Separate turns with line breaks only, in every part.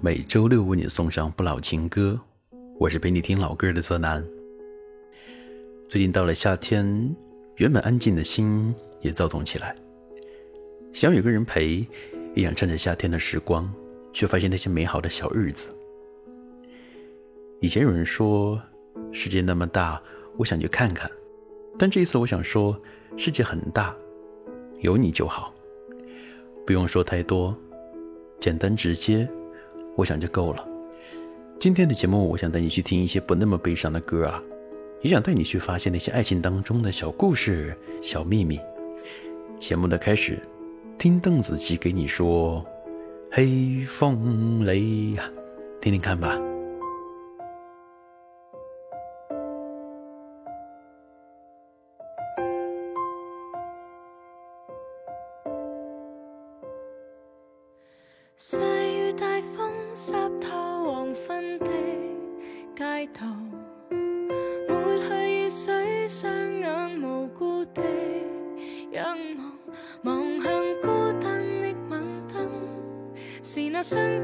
每周六为你送上不老情歌。我是陪你听老歌的泽南。最近到了夏天，原本安静的心也躁动起来，想有个人陪，也想趁着夏天的时光。却发现那些美好的小日子。以前有人说，世界那么大，我想去看看。但这一次，我想说，世界很大，有你就好，不用说太多，简单直接，我想就够了。今天的节目，我想带你去听一些不那么悲伤的歌啊，也想带你去发现那些爱情当中的小故事、小秘密。节目的开始，听邓紫棋给你说。黑风雷呀，听听看吧。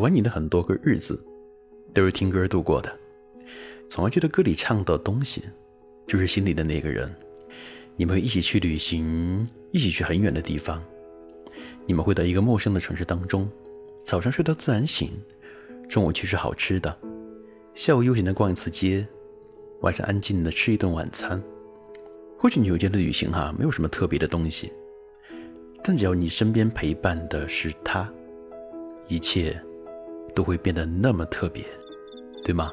欢你的很多个日子，都是听歌度过的。总会觉得歌里唱的东西，就是心里的那个人。你们会一起去旅行，一起去很远的地方。你们会到一个陌生的城市当中，早上睡到自然醒，中午去吃好吃的，下午悠闲的逛一次街，晚上安静的吃一顿晚餐。或许你会觉得旅行哈没有什么特别的东西，但只要你身边陪伴的是他，一切都会变得那么特别，对吗？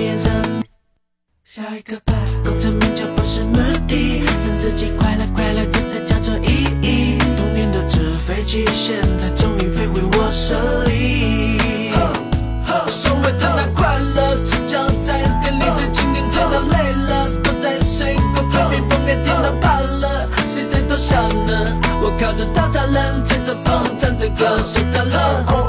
颜色。下一个吧，功成名就不是目的，让自己快乐快乐，这才叫做意义。童年的纸飞机，现在终于飞回我手里。所谓的那快乐，赤脚在店里最经典，天到累了，躲在水沟旁边，风给电到怕了，谁在偷笑呢？我靠着大栅栏，吹着风，唱着歌，睡着了。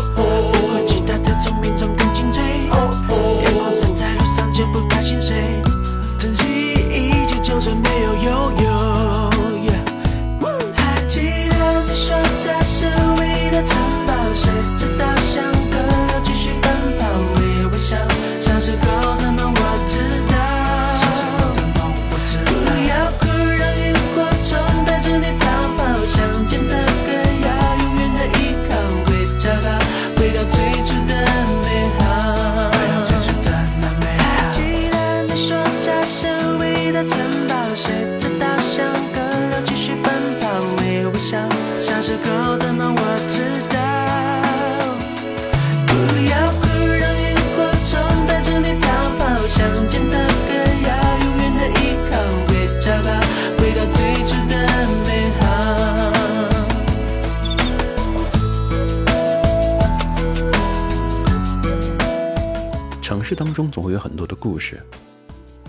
这
当中总会有很多的故事，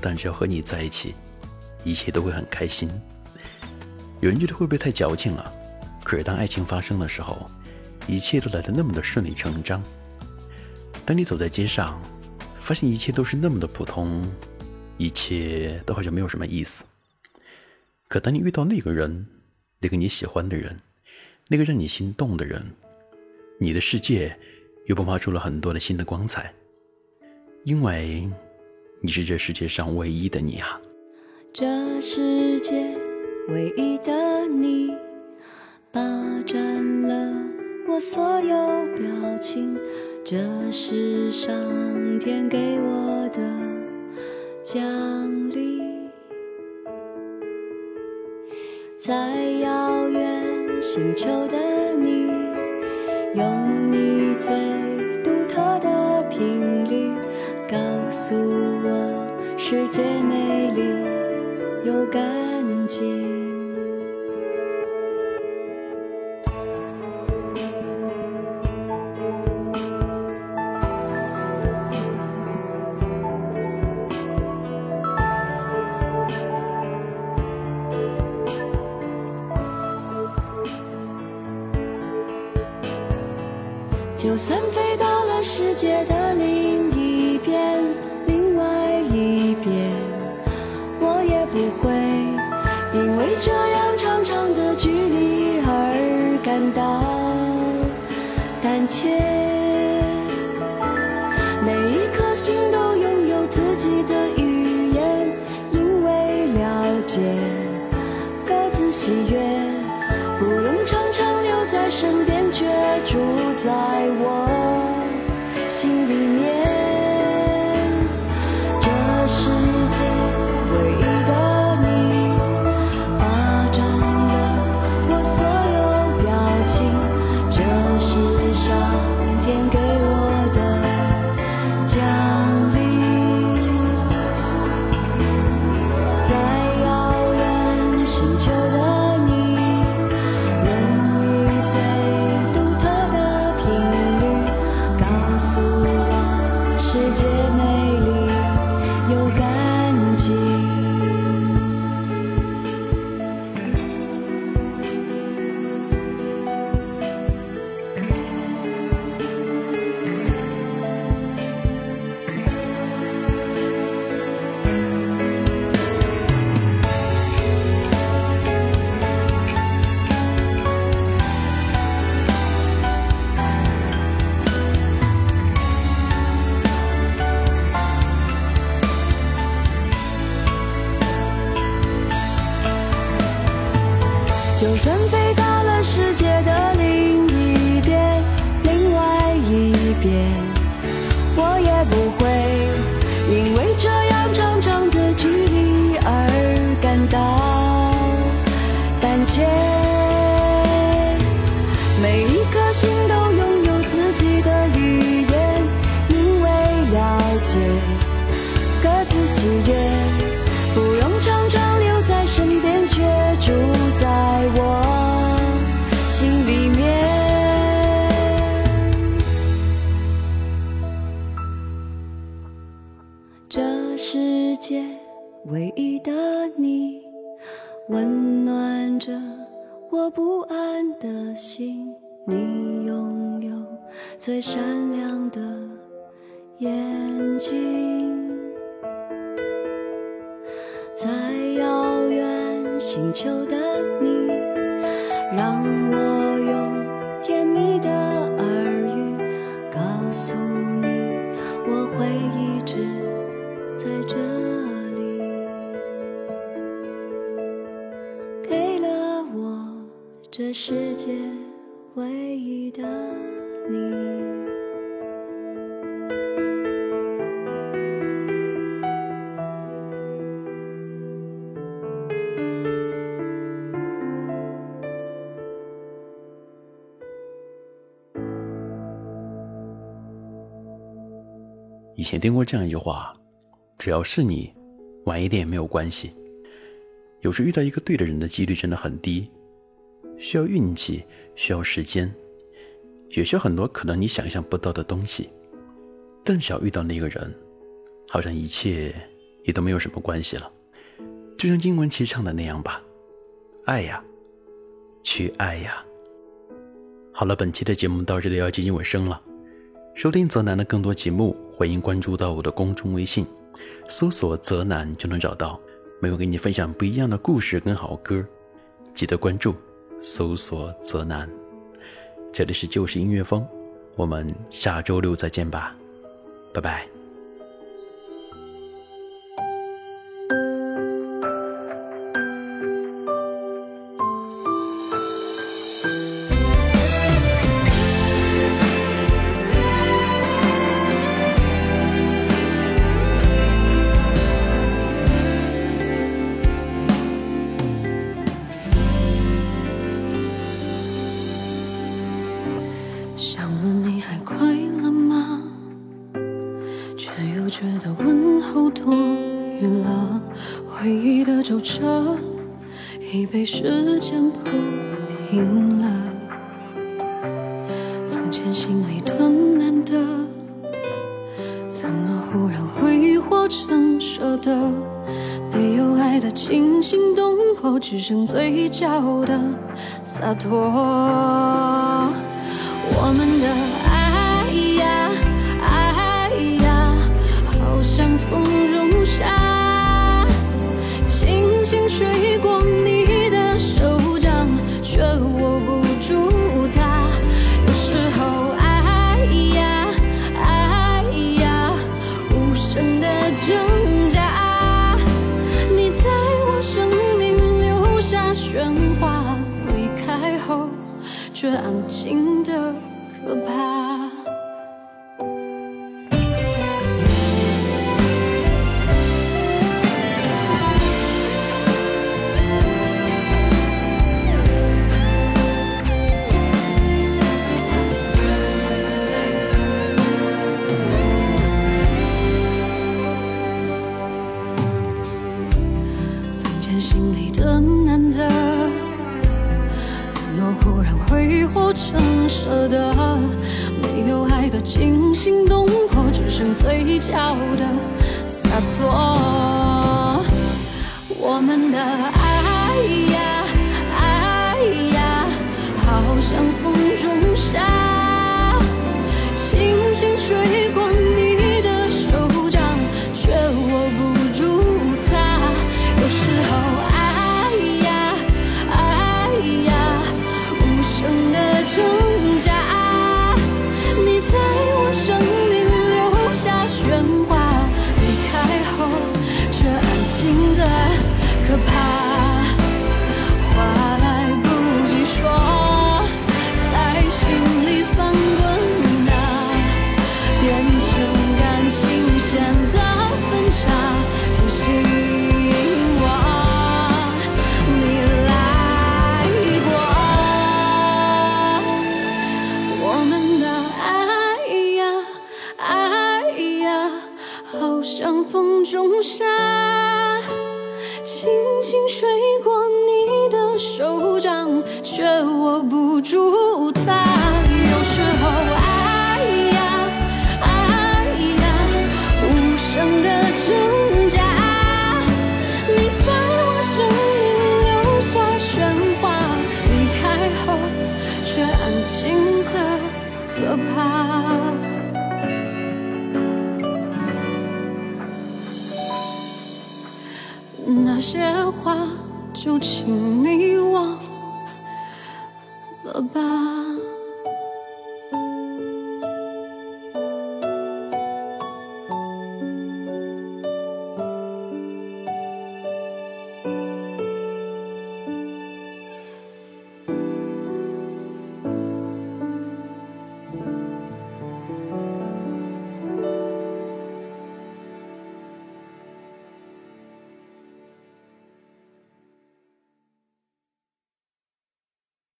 但只要和你在一起，一切都会很开心。有人觉得会不会太矫情了？可是当爱情发生的时候，一切都来得那么的顺理成章。当你走在街上，发现一切都是那么的普通，一切都好像没有什么意思。可当你遇到那个人，那个你喜欢的人，那个让你心动的人，你的世界又迸发出了很多的新的光彩。因为你是这世界上唯一的你啊！
这世界唯一的你，霸占了我所有表情，这是上天给我的奖励。在遥远星球的你，用你最独特的频率。告诉我世界美丽有感情。就算飞到了世界的另一边，另外一边，我也不会因为这样长长的距离而感到胆怯。每一颗心都拥有自己的语言，因为了解，各自喜悦，不用常常留在身边，却住在我唯一的你，温暖着我不安的心。你拥有最闪亮的眼睛。在遥远星球的你，让我用甜蜜的耳语告诉你，我会一直在这这世界唯一的你。
以前听过这样一句话：只要是你，晚一点也没有关系。有时遇到一个对的人的几率真的很低，需要运气，需要时间，也需要很多可能你想象不到的东西。但只要遇到那个人，好像一切也都没有什么关系了。就像金文其唱的那样吧，爱呀，去爱呀。好了，本期的节目到这里要接近尾声了。收听泽南的更多节目，欢迎关注到我的公众微信，搜索“泽南”就能找到。每晚给你分享不一样的故事跟好歌，记得关注，搜索“泽南”。这里是旧时音乐风，我们下周六再见吧，拜拜。
赢了。从前心里疼难的，怎么忽然挥霍成舍得？没有爱的惊心动魄，只剩嘴角的洒脱。我们的爱
呀，爱呀，好像风中沙，轻轻吹过。却安静的可怕。从前心里的难得，若忽然挥霍成舍得？没有爱的惊心动魄，只剩嘴角的洒脱。我们的爱呀爱呀，好像风中沙，像风中沙。轻轻吹过你的手掌，却握不住它。有时候些话就请你忘了吧。